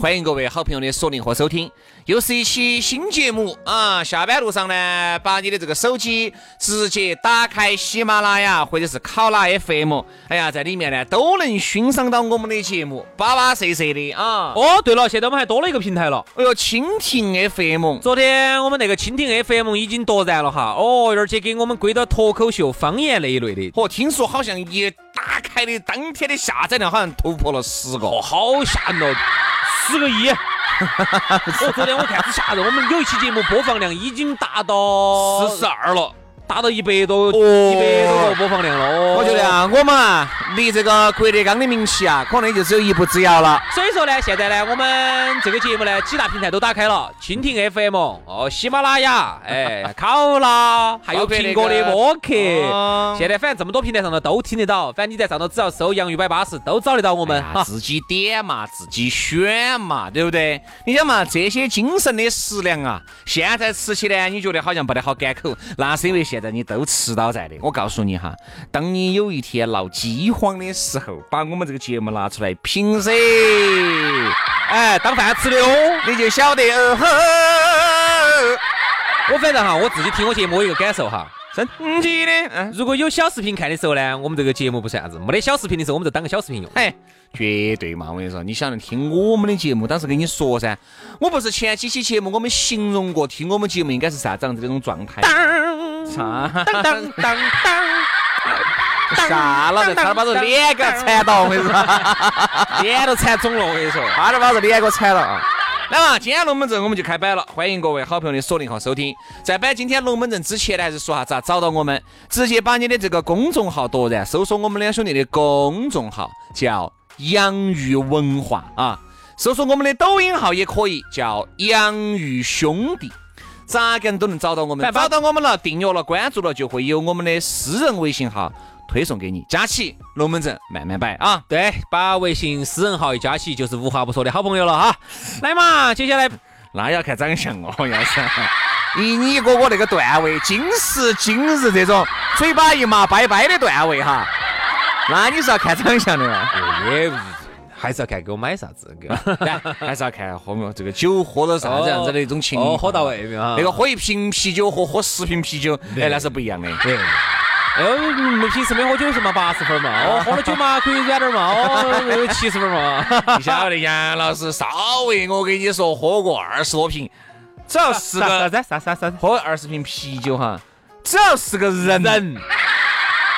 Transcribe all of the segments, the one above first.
欢迎各位好朋友的锁定和收听，又是一期新节目啊！下班路上呢，把你的这个手机直接打开喜马拉雅或者是考拉 FM，哎呀，在里面呢都能欣赏到我们的节目，巴巴适适的啊！哦，对了，现在我们还多了一个平台了。哎呦，蜻蜓 FM，昨天我们那个蜻蜓 FM 已经夺燃了哈，哦，而且给我们归到脱口秀、方言那一类的。哦，听说好像一打开的当天的下载量好像突破了十个，哦，好吓人哦，十个亿。我 昨天我看是吓人，我们有一期节目播放量已经达到四十二了。达到一百多，一百多个播放量了。我觉得啊，我们啊，离这个郭德纲的名气啊，可能就只有一步之遥了。所以说呢，现在呢，我们这个节目呢，几大平台都打开了，蜻蜓 FM 哦，喜马拉雅，哎，考拉，还有苹果的播客。现在反正这么多平台上头都听得到，反正你在上头只要搜“洋芋摆巴士”，都找得到我们。自己点嘛，自己选嘛，对不对？你想嘛，这些精神的食粮啊，现在吃起呢，你觉得好像不得好干口，那是因为现在你都吃到在的，我告诉你哈，当你有一天闹饥荒的时候，把我们这个节目拿出来评噻，哎，当饭吃的哦，你就晓得哦。我反正哈，我自己听我节目我一个感受哈，神奇的。如果有小视频看的时候呢，我们这个节目不算啥子；没得小视频的时候，我们就当个小视频用。嘿，绝对嘛！我跟你说，你想听我们的节目，当时跟你说噻，我不是前几期节目我们形容过，听我们节目应该是啥子样子那种状态？当当当当当，吓了，差点把这脸给缠到，我跟你说，脸都缠肿了，我跟你说，差点把这脸给我缠了啊！来嘛，今天龙门阵我们就开摆了，欢迎各位好朋友的锁定和收听。在摆今天龙门阵之前呢，还是说下咋找到我们？直接把你的这个公众号夺然，搜索我们两兄弟的公众号，叫洋芋文化啊。搜索我们的抖音号也可以，叫洋芋兄弟。咋个都能找到我们，找到我们了，订阅了，关注了，就会有我们的私人微信号。推送给你，加起龙门阵慢慢摆啊！对，把微信私人号一加起，就是无话不说的好朋友了哈。来嘛，接下来那要看长相哦，要是以你哥哥那个段位，今时今日这种嘴巴一麻拜拜的段位哈，那你是要看长相的嘛？也还是要看给我买啥子，还是要看喝没 这个酒喝了啥子样子的一种情况。喝到位没有？那个喝一瓶啤酒和喝十瓶啤酒，哎，那是不一样的。对。哎呦，没平时没喝酒是嘛八十分嘛，哦，喝了酒嘛可以软点嘛，哦，有七十分嘛。你晓得杨老师稍微我跟你说喝过二十多瓶，只要是个啥子啥啥啥喝二十瓶啤酒哈，只要是个人，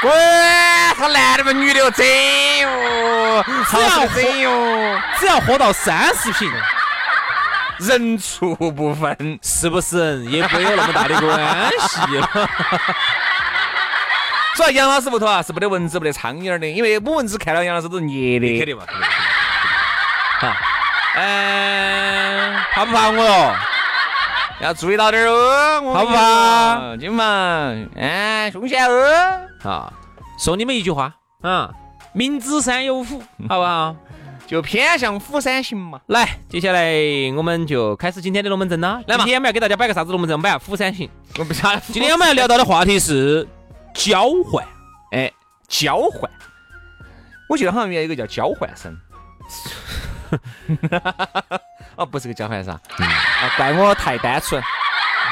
管他男的嘛女的整哟，只要整哟，只要喝到三十瓶，人畜不分，是不是？也没有那么大的关系。主要杨老师屋头啊是没得蚊子没得苍蝇的，因为母蚊子看到杨老师都是捏的。肯定嘛，好，嗯，怕不怕我哟？要注意到点哦，怕不怕？金嘛，哎，凶险哦。好，送你们一句话啊，明知山有虎，好不好？就偏向虎山行嘛。来，接下来我们就开始今天的龙门阵啦。来嘛，今天我们要给大家摆个啥子龙门阵？摆下虎山行。我不晓得。今天我们要聊到的话题是。交换，哎，交换，我记得好像原来有个叫交换生，哦，不是个交换生，啊，怪我太单纯，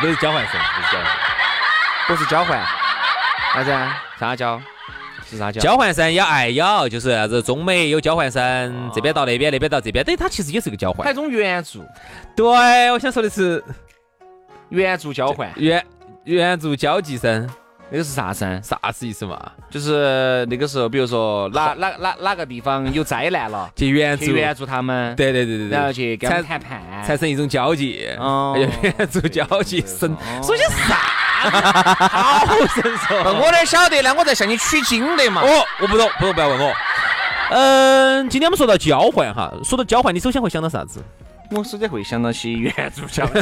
不是交换生，不是交换，不是交换，啥子？啥交？是啥交？交换生要爱咬，就是啥子？中美有交换生，这边到那边，那边到这边，等于它其实也是个交换，还一种援助。对，我想说的是援助交换，援。援助交际生，那个是啥噻？啥子意思嘛？就是那个时候，比如说哪哪哪哪个地方有灾难了，去援助，去援助他们，对对对对对，然后去跟他们谈判，产生一种交际，哦哎呀援助交际生，哦说些啥？好神说。我哪晓得呢？我在向你取经的嘛。哦，我不懂，不懂，不要问我。嗯，今天我们说到交换哈，说到交换，你首先会想到啥子？我首先会想到些援助交际，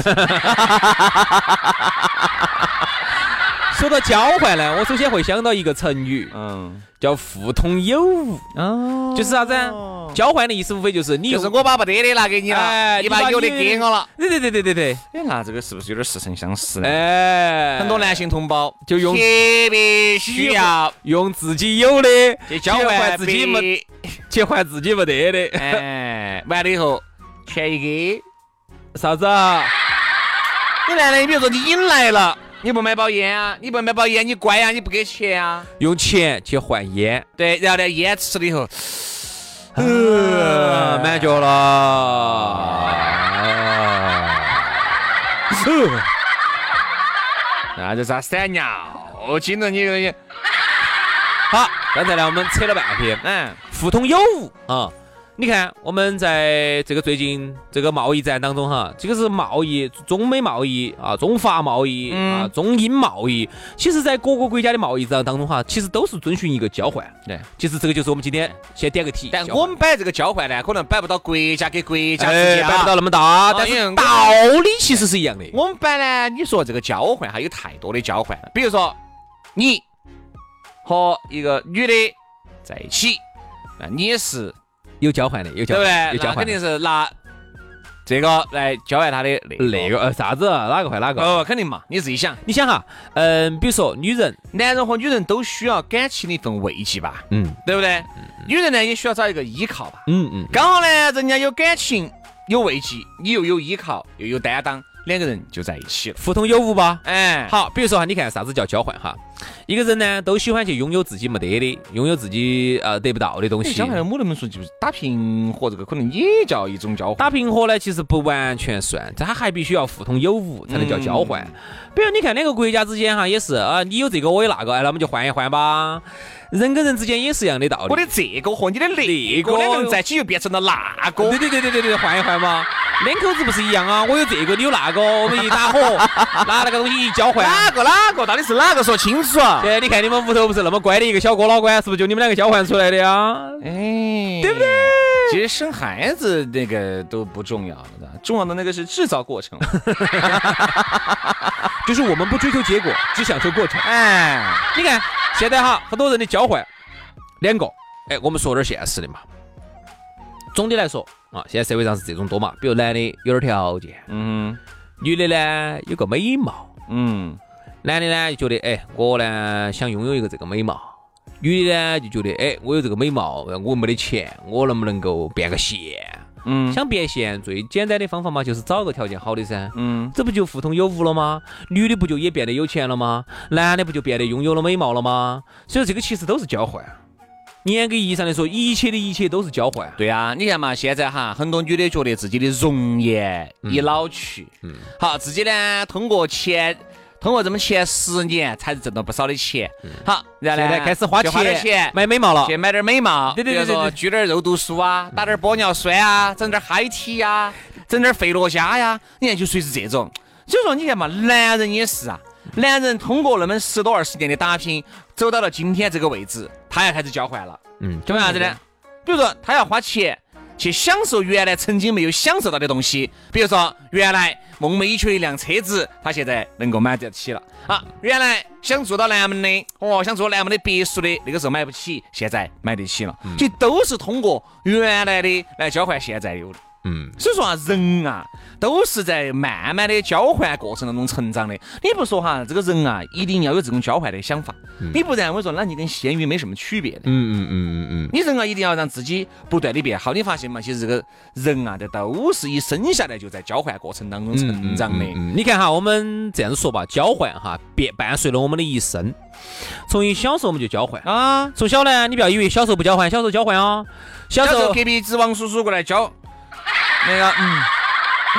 说到交换呢，我首先会想到一个成语，嗯，叫互通有无，哦就是啥子啊？交换的意思无非就是你就是我把不得的拿给你了，哎你把有的给我了。。对对对对对对，哎，那这个是不是有点似曾相识呢？哎，很多男性同胞就用特别需要用自己有的去交换自己没没，去换自己没得的，哎，完了以后全一给。啥子啊？你男的，你比如说你引来了，你不买包烟啊，你不买包烟，你乖啊，你不给钱啊，用钱去换烟，对，然后呢，烟吃了以后，呃，满脚了。那就是他闪尿？进了你个人，好，刚才呢我们扯了半天，嗯，互通有无啊。你看，我们在这个最近这个贸易战当中哈，这个是贸易中美贸易啊，中法贸易啊，嗯中英贸易。其实，在各个国家的贸易战当中哈，其实都是遵循一个交换。对。其实这个就是我们今天先点个题。但我们摆这个交换呢，可能摆不到国家给国家之哎间啊摆不到那么大，但是道理其实是一样的。我们摆呢，你说这个交换哈有太多的交换，比如说你和一个女的在一起，那你也是有交换的，有交对不换，对？那肯有交换肯。定是拿这个来交换他的那那个呃啥子啊？哪个换哪个？哦，肯定嘛，你自己想，你想哈，嗯，比如说女人，男人和女人都需要感情的一份慰藉吧，嗯对不对？女人呢也需要找一个依靠吧。嗯嗯，刚好呢，人家有感情，有慰藉，你又有依靠，又有担当，两个人就在一起了。互通有无吧？哎，好，比如说哈，你看啥子叫交换哈？一个人呢，都喜欢去拥有自己没得的，拥有自己呃得不到的东西。交换我能不能说就是打平和这个可能也叫一种交换？打平和呢，其实不完全算，它还必须要互通有无才能叫交换。嗯比如你看两个国家之间哈，也是啊，你有这个我有那个，哎，那我们就换一换吧。人跟人之间也是一样的道理。我的这个和你的那个个两个人在一起就变成了那个。对对对对对对，换一换嘛。两口子不是一样啊？我有这个，你有那个，我们一打火，拿那个东西一交换。哪个哪个到底是哪个？说清楚啊！对，你看你们屋头不是那么乖的一个小哥老倌，是不是就你们两个交换出来的呀？哎，对不对？其实生孩子那个都不重要的，重要的那个是制造过程。就是我们不追求结果，只享受过程。哎，你看现在哈，很多人的交换，两个，哎，我们说点现实的嘛。总的来说啊，现在社会上是这种多嘛，比如男的有点条件，嗯女的呢有个美貌，嗯，男的呢就觉得，哎，我呢想拥有一个这个美貌，女的呢就觉得，哎，我有这个美貌，我没得钱，我能不能够变个现？嗯想变现最简单的方法嘛，就是找个条件好的噻。嗯，这不就互通有无了吗？女的不就也变得有钱了吗？男的不就变得拥有了美貌了吗？所以这个其实都是交换。严格意义上来说，一切的一切都是交换。对啊，你看嘛，现在哈，很多女的觉得自己的容颜已老去，嗯，好，自己呢通过前通过这么前十年才挣到不少的钱，好，然后呢现在开始花钱钱买美貌了去。买点美貌，对对对比如说对对聚点肉毒素啊，打点玻尿酸啊，整点嗨体呀，整点费洛嘉呀，你看就属于是这种。所以说，你看嘛，男人也是啊，男人通过那么十多二十年的打拼，走到了今天这个位置，他要开始交换了。嗯，就为啥子呢？比如说，他要花钱去享受原来曾经没有享受到的东西，比如说，原来梦寐以求的一辆车子，他现在能够买得起了啊。原来想住到南门的，哦，想住南门的别墅的，那个时候买不起，现在买得起了。其实都是通过原来的来交换现在有的。嗯，所以说啊，人啊，都是在慢慢的交换过程当中成长的。你不说哈，这个人啊，一定要有这种交换的想法，你不然我说，那你跟咸鱼没什么区别的。嗯嗯嗯嗯嗯，你人啊，一定要让自己不断的变好。你发现嘛？其实这个人啊，这都是一生下来就在交换过程当中成长的。嗯，你看哈，我们这样子说吧，交换哈，伴伴随了我们的一生。从一小时候我们就交换，啊，从小呢，你不要以为小时候不交换，小时候交换哦。小时候小时候隔壁子王叔叔过来交那个，嗯，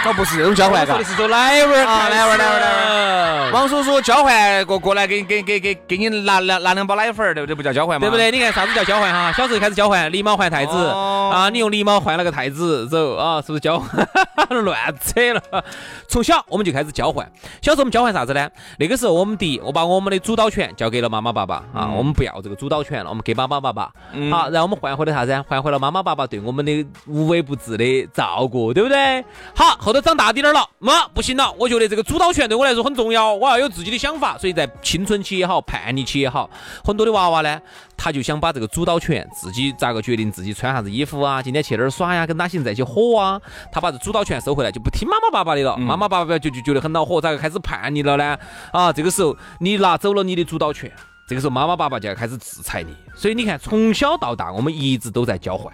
哦，不是这种交换，说的是说来玩儿啊来玩儿来玩儿王叔叔交换过过来给给给给给你拿拿拿两包奶粉儿，对不对？不叫交换吗？对不？对？你看啥子叫交换哈？小时候开始交换，狸猫换太子、哦啊，你用狸猫换了个太子，走啊，是不是交换？乱扯了。从小我们就开始交换，小时候我们交换啥子呢？那个时候我们第一，我把我们的主导权交给了妈妈爸爸啊，我们不要这个主导权了，我们给妈妈爸爸。好，然后我们换回了啥子？换回了妈妈爸爸对我们的无微不至的照顾，对不对？好，后头长大点儿了，妈不行了，我觉得这个主导权对我来说很重要，我要有自己的想法，所以在青春期也好，叛逆期也好，很多的娃娃呢，他就想把这个主导权自己咋个决定自己穿啥子衣服啊，今天去哪儿耍呀，跟哪些人在一起火啊，他把这主导权收回来，就不听妈妈爸爸的了，妈妈爸爸就就觉得很恼火，咋个开始叛逆了呢？啊，这个时候你拿走了你的主导权。这个时候，妈妈爸爸就要开始制裁你，所以你看，从小到大，我们一直都在交换。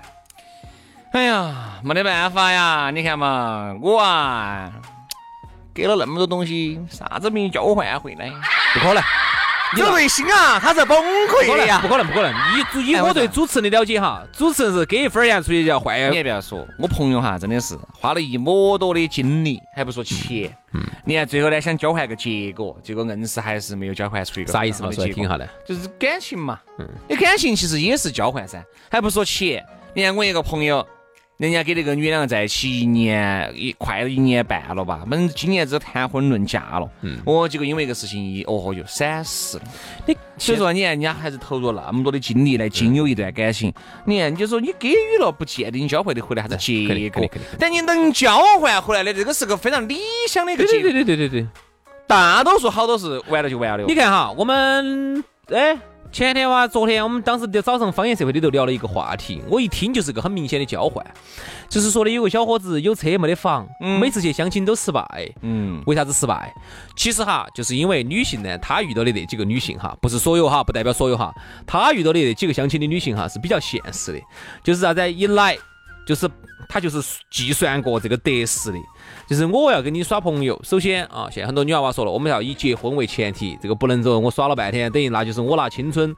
哎呀，没得办法呀！你看嘛，我啊，给了那么多东西，啥子没交换回来？不可能，这个内心啊，他是崩溃的呀不！可能，不可能。以以我对主持人的了解哈，主持人是给一分钱出去就要换你也不要说，我朋友哈，真的是花了一么多的精力，还不说钱。嗯，你看最后呢，想交换个结果，结果硬是还是没有交换出一个啥意思嘛？说来听下来。就是感情嘛。嗯，你感情其实也是交换噻，还不说钱。你看我一个朋友，人家跟那个女两个在一起一年一快一年半了吧，我们今年子谈婚论嫁了。嗯，哦，结果因为一个事情一哦就闪失了。你所以说，你看人家还是投入了那么多的精力来经营一段感情。你看，你就说你给予了，不见得你交换的回来啥子结果但你能交换回来的，这个是个非常理想的一个结果。对对对对对对对。大多数好多是完了就完了。你看哈，我们哎，前天哇，昨天我们当时在早上方言社会里头聊了一个话题，我一听就是个很明显的交换，就是说的有个小伙子有车没得房，每次去相亲都失败。嗯，为啥子失败？其实哈，就是因为女性呢，她遇到的那几个女性哈，不是所有哈，不代表所有哈，她遇到的那几个相亲的女性哈是比较现实的，就是啥子一来就是他就是计算过这个得失的，就是我要跟你耍朋友，首先啊，现在很多女娃娃说了，我们要以结婚为前提，这个不能说我耍了半天，等于那就是我拿青春。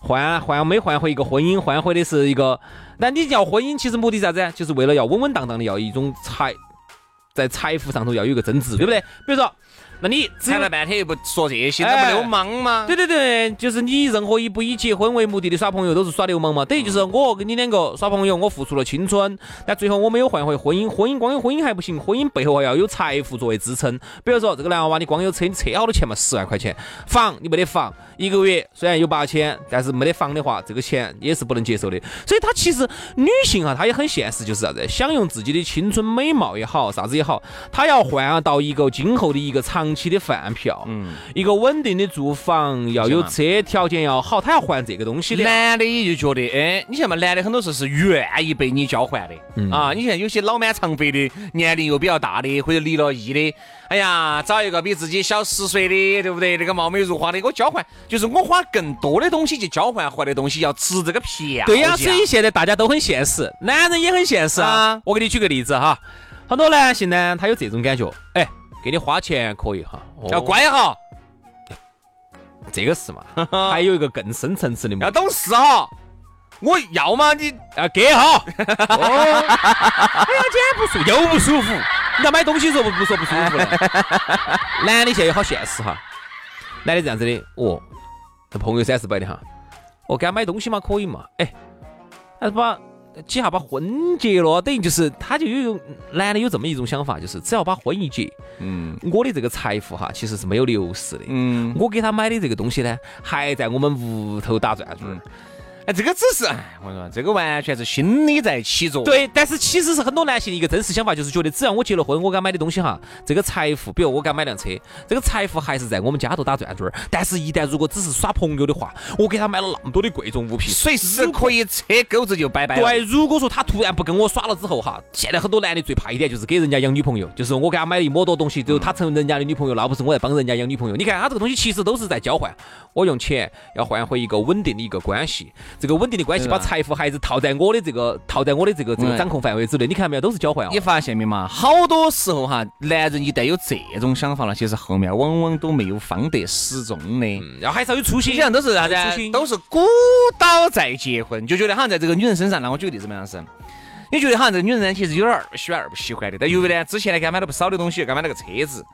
换换没换回一个婚姻，换回的是一个。那你要婚姻，其实目的啥子？就是为了要稳稳当当的，要一种财，在财富上头要有一个增值，对不对？比如说，那你谈了半天又不说这些，哎那不流氓吗？对对对，就是你任何一不以结婚为目的的耍朋友都是耍流氓嘛。等于就是我跟你两个耍朋友，我付出了青春，但最后我没有换回婚姻。婚姻光有婚姻还不行，婚姻背后还要有财富作为支撑。比如说这个男娃娃，你光有车，你车好多钱嘛？十万块钱，房你没得房，一个月虽然有八千，但是没得房的话，这个钱也是不能接受的。所以她其实女性啊，她也很现实，就是啥子，享用自己的青春美貌也好，啥子也好，她要换到一个今后的一个长期的饭票。嗯，一个稳定的住房，要有车，条件要好，他要换这个东西的。男的也就觉得，哎，你像嘛，男的很多时候是愿意被你交换的、嗯啊。你像有些老满长肥的，年龄又比较大的，或者离了异的，哎呀，找一个比自己小十岁的，对不对？那个貌美如花的，我交换，就是我花更多的东西去交换回来的东西，要值这个票价。对呀、所以现在大家都很现实，男人也很现实啊啊。我给你举个例子哈，很多男性呢，他有这种感觉，哎，给你花钱可以哈，哦要，乖哈，这个是嘛。还有一个更深层次的目的，要懂事哈。我要嘛你要给哈。哦，哎呀，今天不舒又不舒服，你要买东西的时候不不说不舒服了。男的现在也好现实哈，男的这样子的，哦，这朋友三四百的哈，哦，给他买东西嘛可以嘛？哎，还是把几下把婚结了，等于就是他就有一种男的有这么一种想法，就是只要把婚一结，嗯我的这个财富哈其实是没有流失的。嗯，我给他买的这个东西呢，还在我们屋头打转转。哎，这个只是，哎，我说这个完全是心理在起作用。对，但是其实是很多男性的一个真实想法，就是觉得只要我结了婚，我给他买的东西哈，这个财富，比如我给他买辆车，这个财富还是在我们家头打转转儿。但是，一旦如果只是耍朋友的话，我给他买了那么多的贵重物品，随时可以扯钩子就拜拜了。对，如果说他突然不跟我耍了之后哈，现在很多男的最怕一点就是给人家养女朋友，就是我给他买了一么多东西，最后他成人家的女朋友，那不是我在帮人家养女朋友。你看他这个东西其实都是在交换，我用钱要换回一个稳定的一个关系，这个稳定的关系把财富还是套在我的这个套在我的这个这个掌控范围之内。你看到没有，都是交换啊你。发现没嘛？好多时候哈，男人一旦有这种想法了，其实后面往往都没有方得始终的。嗯要还是要有初心基本，上都是啥子初心？都是鼓捣在结婚，就觉得好像在这个女人身上。那我举个例子嘛，样是，你觉得好像这个女人呢，其实有点儿不喜欢，二不喜欢的。但由于呢，之前呢，给她买了不少的东西，给她买了个车子，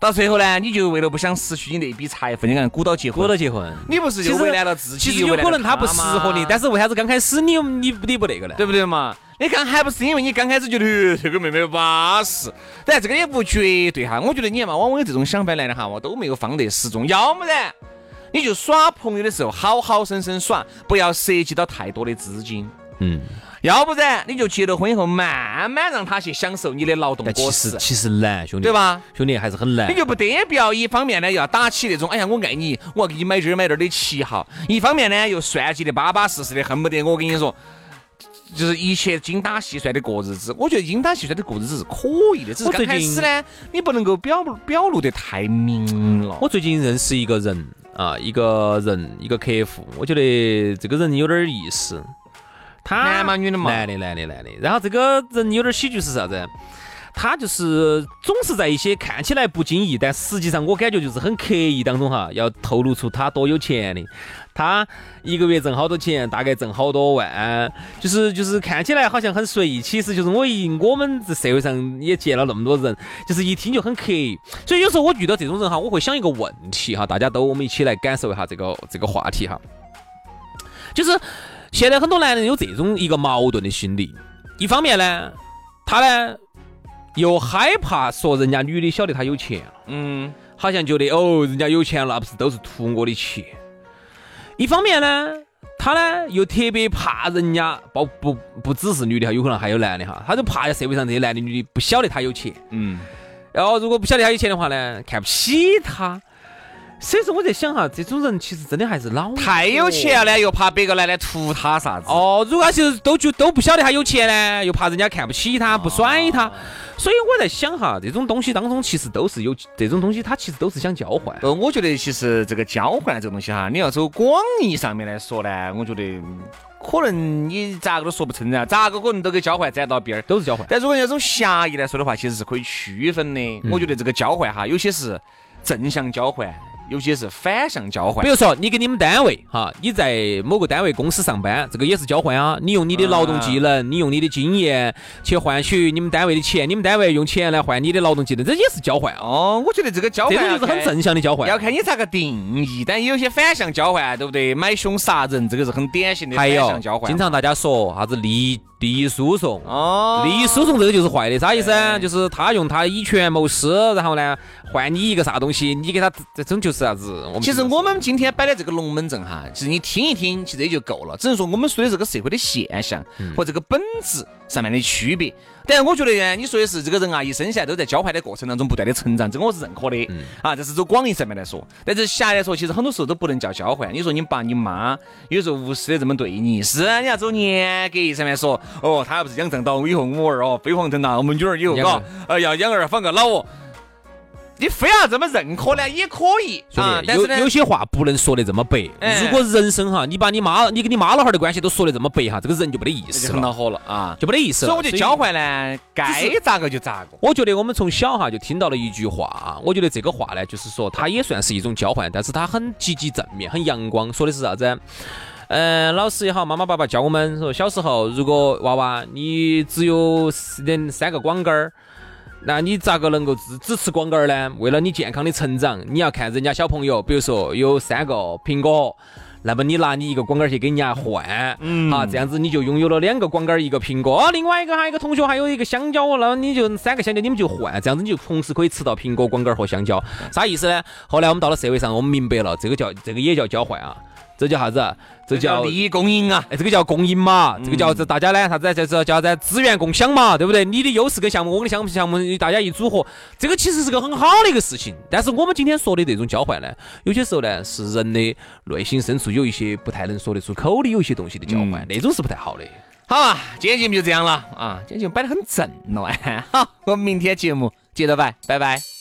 到最后呢，你就为了不想失去你那笔财富，你看鼓捣结婚，鼓捣结婚，你不是就为难了自己？其实有可能他不适合你，但是为啥子刚开始你你你不那个呢？对不对嘛？你看还不是因为你刚开始觉得这个妹妹巴适，但这个也不绝对哈。我觉得你看嘛，往往有这种想法来的哈，我都没有放得始终。要么然你就耍朋友的时候好好生生耍，不要涉及到太多的资金。嗯。要不然你就结了婚以后，慢慢让他去享受你的劳动果实。其实难，兄弟，对吧？兄弟还是很难。你就不得不要一方面呢，要打起那种哎呀我爱你，我要给你买这儿买那儿的旗号；一方面呢，又算计的巴巴适适的，恨不得我跟你说，就是一切精打细算的过日子。我觉得精打细算的过日子是可以的，只是刚开始呢，你不能够表表露的太明了。我最近认识一个人啊，一个人一个客户，我觉得这个人有点意思。他男嘛女的嘛？男的，男的，男的。然后这个人有点喜剧是啥子？他就是总是在一些看起来不经意，但实际上我感觉就是很刻意当中哈，要透露出他多有钱的。他一个月挣好多钱，大概挣好多万，就是就是看起来好像很随意，其实就是我一我们这社会上也见了那么多人，就是一听就很刻意。所以有时候我遇到这种人哈，我会想一个问题哈，大家都我们一起来感受一下这个这个话题哈，就是。现在很多男人有这种一个矛盾的心理，一方面呢，他呢又害怕说人家女的晓得他有钱了，嗯，好像觉得哦，人家有钱了，不是都是图我的钱。一方面呢，他呢又特别怕人家，不不不只是女的哈，有可能还有男的哈，他就怕社会上这些男的女的不晓得他有钱，嗯，然后如果不晓得他有钱的话呢，看不起他。所以说我在想哈，这种人其实真的还是老太有钱了，又怕别个来来图他啥子。哦，如果是都就都不晓得他有钱呢，又怕人家看不起他，不甩他。所以我在想哈，这种东西当中其实都是有这种东西，他其实都是想交换。呃，我觉得其实这个交换这个东西哈，你要走广义上面来说呢，我觉得可能你咋个都说不成啊，咋个可能都给交换沾到边儿，都是交换。但如果要从狭义来说的话，其实是可以区分的。我觉得这个交换哈，有些是正向交换。有些是反向交换，比如说你跟你们单位哈，你在某个单位公司上班，这个也是交换啊。你用你的劳动技能，你用你的经验去换取你们单位的钱，你们单位用钱来换你的劳动技能，这也是交换哦。我觉得这个交换就是很正向的交换，要看你咋个定义。但有些反向交换，对不对？买凶杀人，这个是很典型的反向交换。经常大家说啥子利益。利益输送哦，利益输送这个就是坏的，啥意思？就是他用他以权谋私，然后呢换你一个啥东西，你给他这种就是啥子？其实我们今天摆的这个龙门阵哈，其实你听一听，其实也就够了。只能说我们说的这个社会的现象和这个本质上面的区别。但我觉得呢，你说的是这个人啊，一生下来都在交换的过程当中不断的成长，这个我是认可的。啊，这是走广义上面来说。但是狭义来说，其实很多时候都不能叫交换。你说你爸你妈有时候无私的这么对你，是你要走严格上面说，哦，他要不是养正到以后我儿哦飞黄腾达，我们女儿以后嘎，呃，要养儿防个老哦。你非要这么认可呢，也可以，兄弟。有有些话不能说的这么白。如果人生哈，你把你妈、你跟你妈老汉儿的关系都说的这么白哈，这个人就没得意思了，很恼火了啊，就没得意思了。所以我觉得交换呢，该咋个就咋个。我觉得我们从小哈就听到了一句话，我觉得这个话呢，就是说它也算是一种交换，但是它很积极正面，很阳光。说的是啥子？嗯，老师也好，妈妈爸爸教我们说，小时候如果娃娃你只有两三个光杆儿。那你咋个能够只只吃光杆儿呢？为了你健康的成长，你要看人家小朋友，比如说有三个苹果，那么你拿你一个光杆儿去给人家换，嗯，啊，这样子你就拥有了两个光杆儿一个苹果。哦，另外一个还有一个同学还有一个香蕉，那么你就三个香蕉你们就换，这样子你就同时可以吃到苹果、光杆儿和香蕉。啥意思呢？后来我们到了社会上，我们明白了，这个叫这个也叫交换啊。这叫啥子？这叫利益共赢啊！哎，这个叫共赢嘛，这个叫这大家呢啥子？这是叫啥子资源共享嘛，对不对？你的优势跟项目，我的项目项目，大家一组合，这个其实是个很好的一个事情。但是我们今天说的这种交换呢，有些时候呢是人的内心深处有一些不太能说得出口的有一些东西的交换，那种是不太好的。好啊，今天节目就这样了啊，今天节目摆得很正了哎。好，我们明天节目接着摆，拜拜。